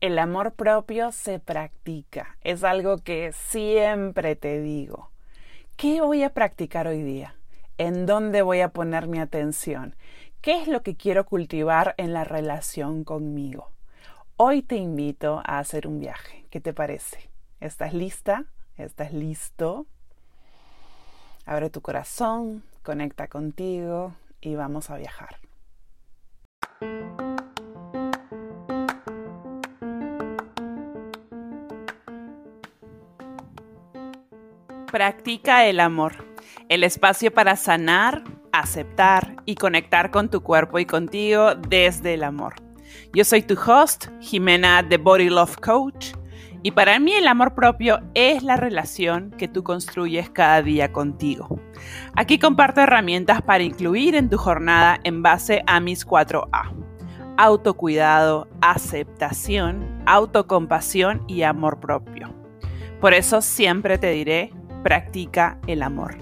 El amor propio se practica. Es algo que siempre te digo. ¿Qué voy a practicar hoy día? ¿En dónde voy a poner mi atención? ¿Qué es lo que quiero cultivar en la relación conmigo? Hoy te invito a hacer un viaje. ¿Qué te parece? ¿Estás lista? ¿Estás listo? Abre tu corazón, conecta contigo y vamos a viajar. Practica el amor, el espacio para sanar, aceptar y conectar con tu cuerpo y contigo desde el amor. Yo soy tu host, Jimena The Body Love Coach, y para mí el amor propio es la relación que tú construyes cada día contigo. Aquí comparto herramientas para incluir en tu jornada en base a mis 4A. Autocuidado, aceptación, autocompasión y amor propio. Por eso siempre te diré, practica el amor.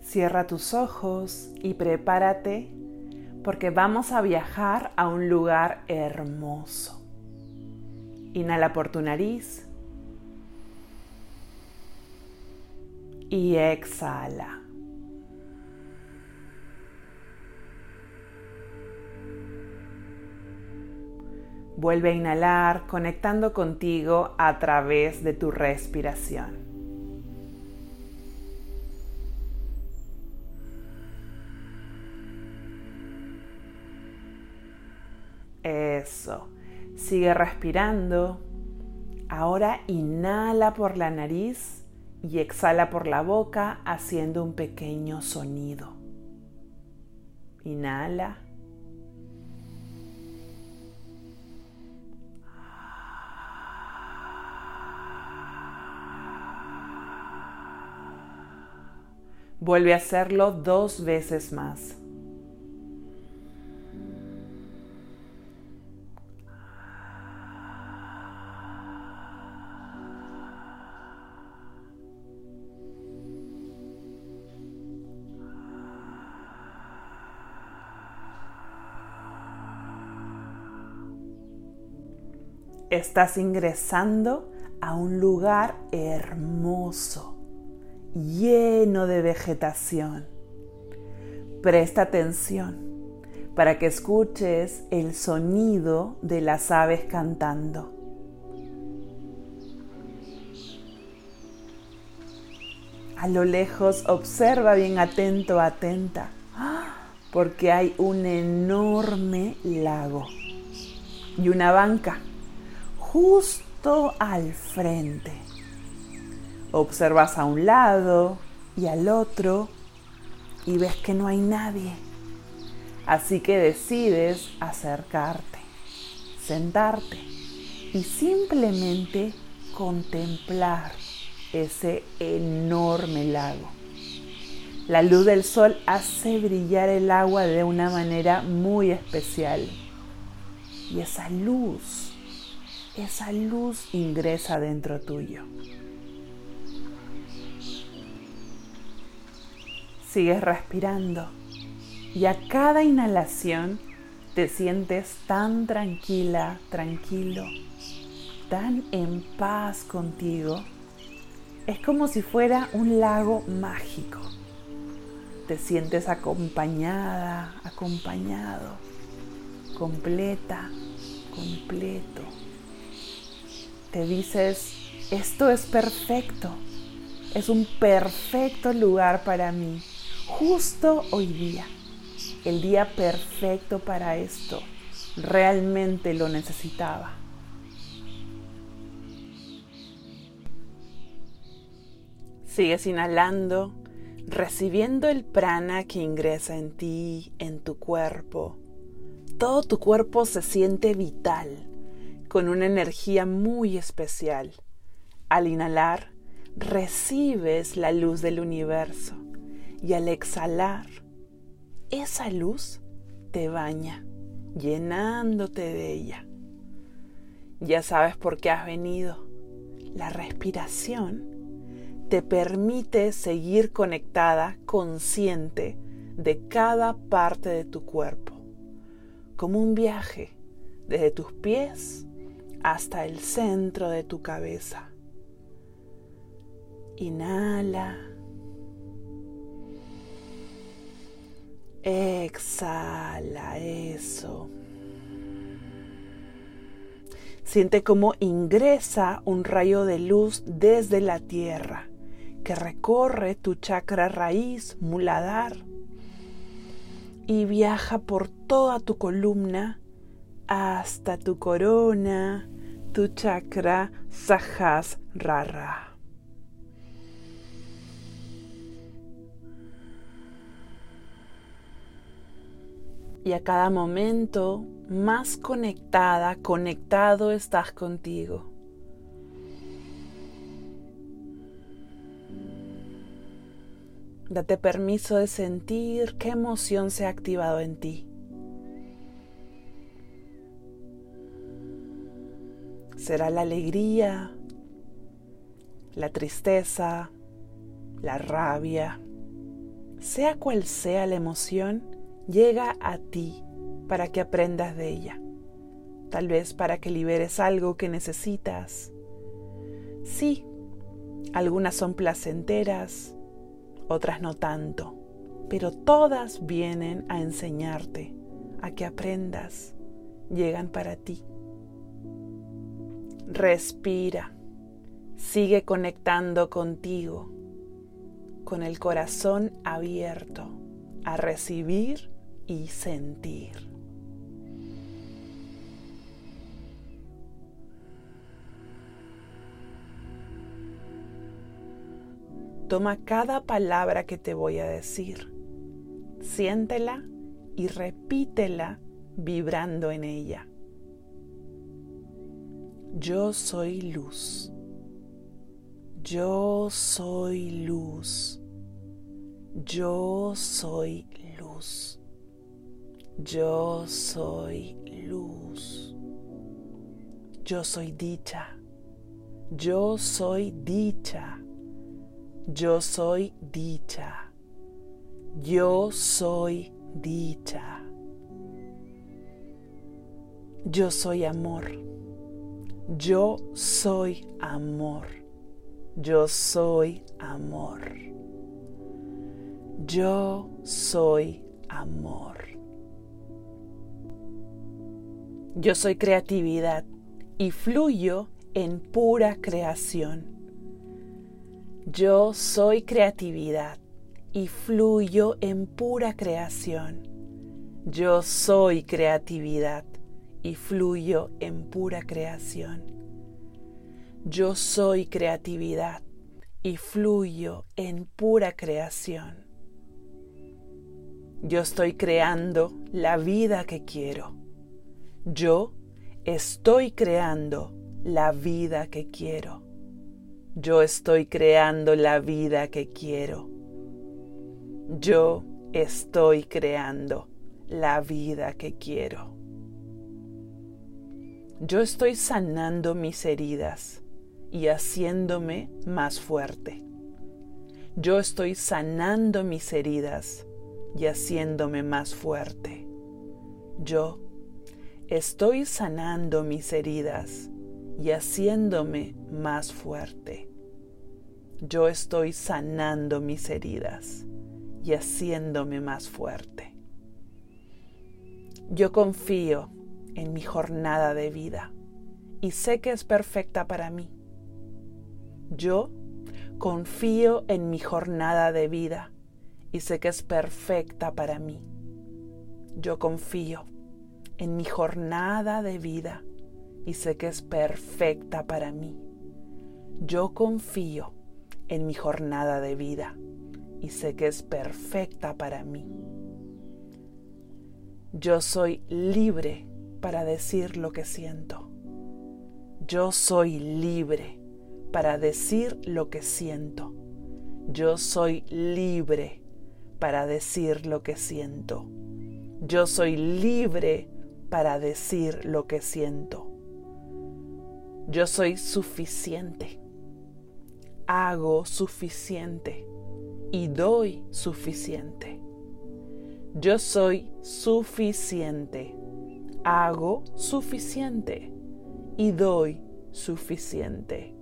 Cierra tus ojos y prepárate porque vamos a viajar a un lugar hermoso. Inhala por tu nariz y exhala. Vuelve a inhalar conectando contigo a través de tu respiración. Eso. Sigue respirando. Ahora inhala por la nariz y exhala por la boca haciendo un pequeño sonido. Inhala. Vuelve a hacerlo dos veces más. Estás ingresando a un lugar hermoso, lleno de vegetación. Presta atención para que escuches el sonido de las aves cantando. A lo lejos observa bien atento, atenta, porque hay un enorme lago y una banca justo al frente. Observas a un lado y al otro y ves que no hay nadie. Así que decides acercarte, sentarte y simplemente contemplar ese enorme lago. La luz del sol hace brillar el agua de una manera muy especial. Y esa luz esa luz ingresa dentro tuyo. Sigues respirando y a cada inhalación te sientes tan tranquila, tranquilo, tan en paz contigo. Es como si fuera un lago mágico. Te sientes acompañada, acompañado, completa, completo te dices, esto es perfecto, es un perfecto lugar para mí, justo hoy día, el día perfecto para esto, realmente lo necesitaba. Sigues inhalando, recibiendo el prana que ingresa en ti, en tu cuerpo. Todo tu cuerpo se siente vital con una energía muy especial. Al inhalar, recibes la luz del universo y al exhalar, esa luz te baña, llenándote de ella. Ya sabes por qué has venido. La respiración te permite seguir conectada, consciente de cada parte de tu cuerpo, como un viaje desde tus pies hasta el centro de tu cabeza. Inhala. Exhala eso. Siente cómo ingresa un rayo de luz desde la tierra que recorre tu chakra raíz muladar y viaja por toda tu columna hasta tu corona, tu chakra Sahasrara. Y a cada momento más conectada, conectado estás contigo. Date permiso de sentir qué emoción se ha activado en ti. Será la alegría, la tristeza, la rabia. Sea cual sea la emoción, llega a ti para que aprendas de ella. Tal vez para que liberes algo que necesitas. Sí, algunas son placenteras, otras no tanto, pero todas vienen a enseñarte, a que aprendas, llegan para ti. Respira, sigue conectando contigo, con el corazón abierto a recibir y sentir. Toma cada palabra que te voy a decir, siéntela y repítela vibrando en ella. Yo soy luz. Yo soy luz. Yo soy luz. Yo soy luz. Yo soy dicha. Yo soy dicha. Yo soy dicha. Yo soy dicha. Yo soy amor. Yo soy amor. Yo soy amor. Yo soy amor. Yo soy creatividad y fluyo en pura creación. Yo soy creatividad y fluyo en pura creación. Yo soy creatividad y fluyo en pura creación. Yo soy creatividad y fluyo en pura creación. Yo estoy creando la vida que quiero. Yo estoy creando la vida que quiero. Yo estoy creando la vida que quiero. Yo estoy creando la vida que quiero. Yo estoy sanando mis heridas y haciéndome más fuerte. Yo estoy sanando mis heridas y haciéndome más fuerte. Yo estoy sanando mis heridas y haciéndome más fuerte. Yo estoy sanando mis heridas y haciéndome más fuerte. Yo confío en mi jornada de vida y sé que es perfecta para mí. Yo confío en mi jornada de vida y sé que es perfecta para mí. Yo confío en mi jornada de vida y sé que es perfecta para mí. Yo confío en mi jornada de vida y sé que es perfecta para mí. Yo soy libre para decir lo que siento. Yo soy libre para decir lo que siento. Yo soy libre para decir lo que siento. Yo soy libre para decir lo que siento. Yo soy suficiente. Hago suficiente y doy suficiente. Yo soy suficiente. Hago suficiente y doy suficiente.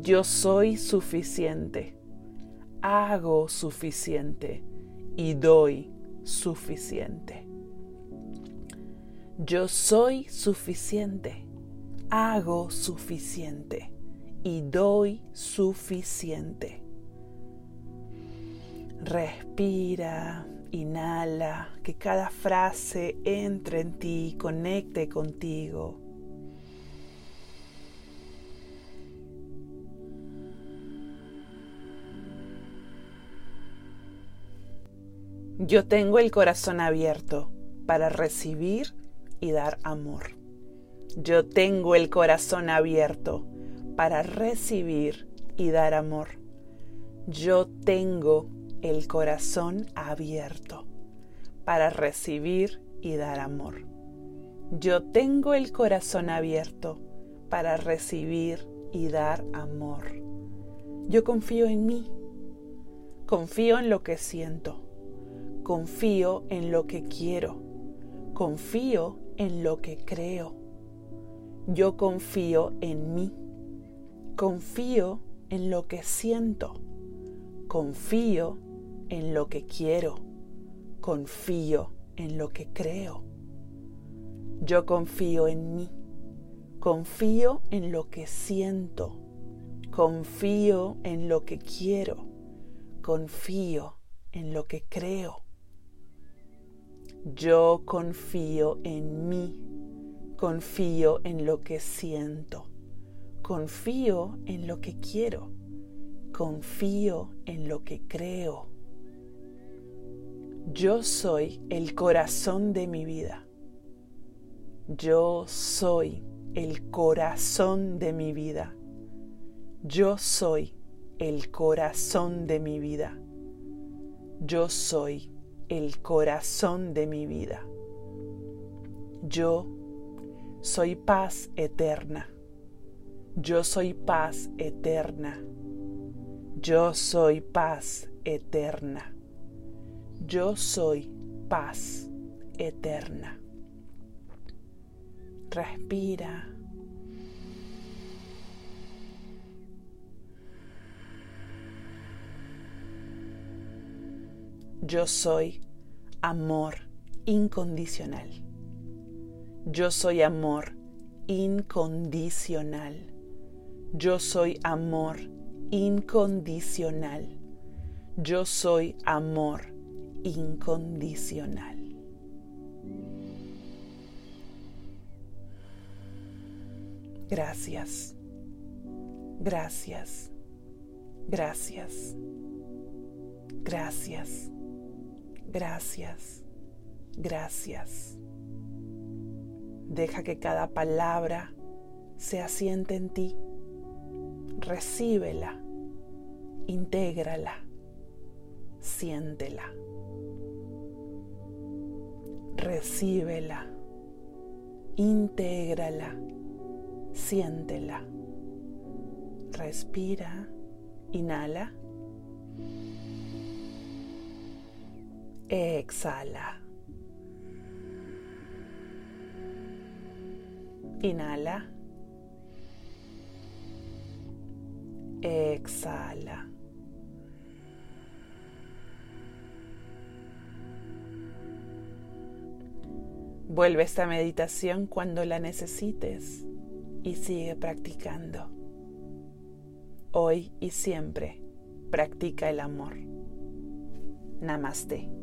Yo soy suficiente. Hago suficiente y doy suficiente. Yo soy suficiente. Hago suficiente y doy suficiente. Respira, inhala, que cada frase entre en ti, conecte contigo. Yo tengo el corazón abierto para recibir y dar amor. Yo tengo el corazón abierto para recibir y dar amor. Yo tengo el corazón abierto para recibir y dar amor. Yo tengo el corazón abierto para recibir y dar amor. Yo confío en mí. Confío en lo que siento. Confío en lo que quiero. Confío en lo que creo. Yo confío en mí. Confío en lo que siento. Confío en lo que quiero. Confío en lo que creo. Yo confío en mí. Confío en lo que siento. Confío en lo que quiero. Confío en lo que creo. Yo confío en mí, confío en lo que siento, confío en lo que quiero, confío en lo que creo. Yo soy el corazón de mi vida. Yo soy el corazón de mi vida. Yo soy el corazón de mi vida. Yo soy el corazón de mi vida. Yo soy paz eterna. Yo soy paz eterna. Yo soy paz eterna. Yo soy paz eterna. Respira. Yo soy amor incondicional. Yo soy amor incondicional. Yo soy amor incondicional. Yo soy amor incondicional. Gracias. Gracias. Gracias. Gracias. Gracias, gracias. Deja que cada palabra se asiente en ti. Recíbela, intégrala, siéntela. Recíbela, intégrala, siéntela. Respira, inhala. Exhala. Inhala. Exhala. Vuelve esta meditación cuando la necesites y sigue practicando. Hoy y siempre practica el amor. Namaste.